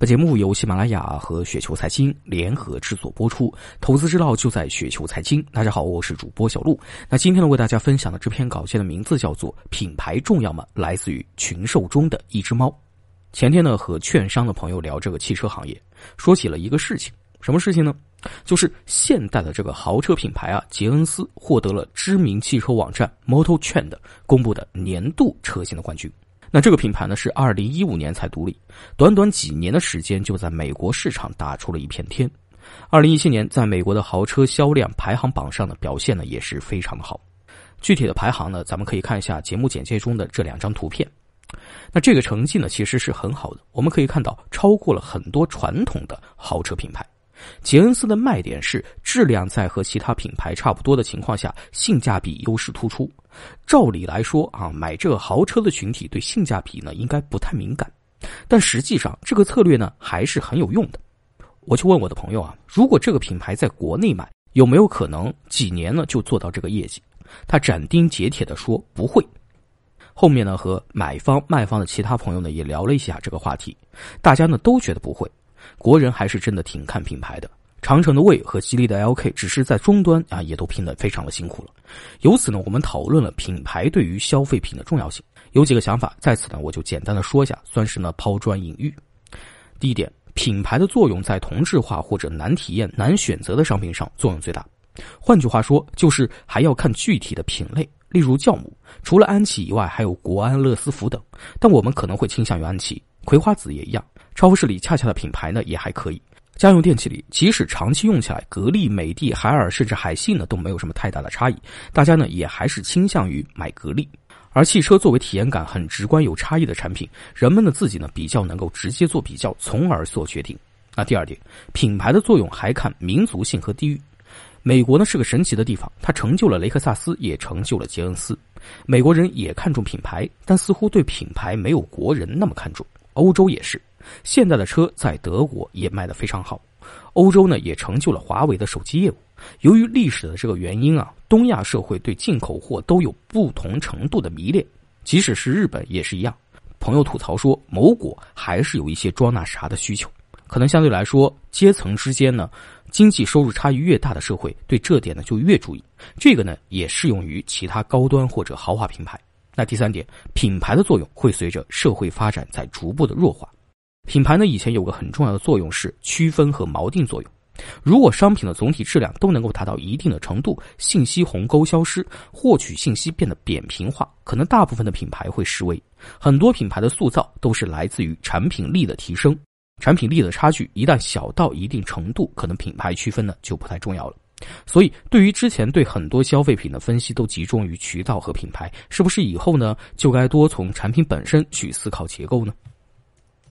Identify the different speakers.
Speaker 1: 本节目由喜马拉雅和雪球财经联合制作播出，投资之道就在雪球财经。大家好，我是主播小璐。那今天呢，为大家分享的这篇稿件的名字叫做《品牌重要吗？》，来自于群兽中的一只猫。前天呢，和券商的朋友聊这个汽车行业，说起了一个事情，什么事情呢？就是现代的这个豪车品牌啊，捷恩斯获得了知名汽车网站 Motor Trend 公布的年度车型的冠军。那这个品牌呢，是二零一五年才独立，短短几年的时间就在美国市场打出了一片天。二零一七年，在美国的豪车销量排行榜上的表现呢，也是非常的好。具体的排行呢，咱们可以看一下节目简介中的这两张图片。那这个成绩呢，其实是很好的，我们可以看到超过了很多传统的豪车品牌。捷恩斯的卖点是质量在和其他品牌差不多的情况下，性价比优势突出。照理来说啊，买这个豪车的群体对性价比呢应该不太敏感，但实际上这个策略呢还是很有用的。我就问我的朋友啊，如果这个品牌在国内买，有没有可能几年呢就做到这个业绩？他斩钉截铁的说不会。后面呢和买方卖方的其他朋友呢也聊了一下这个话题，大家呢都觉得不会。国人还是真的挺看品牌的，长城的魏和吉利的 LK 只是在终端啊，也都拼得非常的辛苦了。由此呢，我们讨论了品牌对于消费品的重要性，有几个想法，在此呢我就简单的说一下，算是呢抛砖引玉。第一点，品牌的作用在同质化或者难体验、难选择的商品上作用最大。换句话说，就是还要看具体的品类，例如酵母，除了安琪以外，还有国安、乐斯福等，但我们可能会倾向于安琪，葵花籽也一样。超市里恰恰的品牌呢也还可以，家用电器里即使长期用起来，格力、美的、海尔甚至海信呢都没有什么太大的差异，大家呢也还是倾向于买格力。而汽车作为体验感很直观、有差异的产品，人们呢自己呢比较能够直接做比较，从而做决定。那第二点，品牌的作用还看民族性和地域。美国呢是个神奇的地方，它成就了雷克萨斯，也成就了捷恩斯。美国人也看重品牌，但似乎对品牌没有国人那么看重。欧洲也是。现在的车在德国也卖得非常好，欧洲呢也成就了华为的手机业务。由于历史的这个原因啊，东亚社会对进口货都有不同程度的迷恋，即使是日本也是一样。朋友吐槽说，某果还是有一些装那啥的需求，可能相对来说，阶层之间呢，经济收入差异越大的社会，对这点呢就越注意。这个呢也适用于其他高端或者豪华品牌。那第三点，品牌的作用会随着社会发展在逐步的弱化。品牌呢，以前有个很重要的作用是区分和锚定作用。如果商品的总体质量都能够达到一定的程度，信息鸿沟消失，获取信息变得扁平化，可能大部分的品牌会失威。很多品牌的塑造都是来自于产品力的提升，产品力的差距一旦小到一定程度，可能品牌区分呢就不太重要了。所以，对于之前对很多消费品的分析都集中于渠道和品牌，是不是以后呢就该多从产品本身去思考结构呢？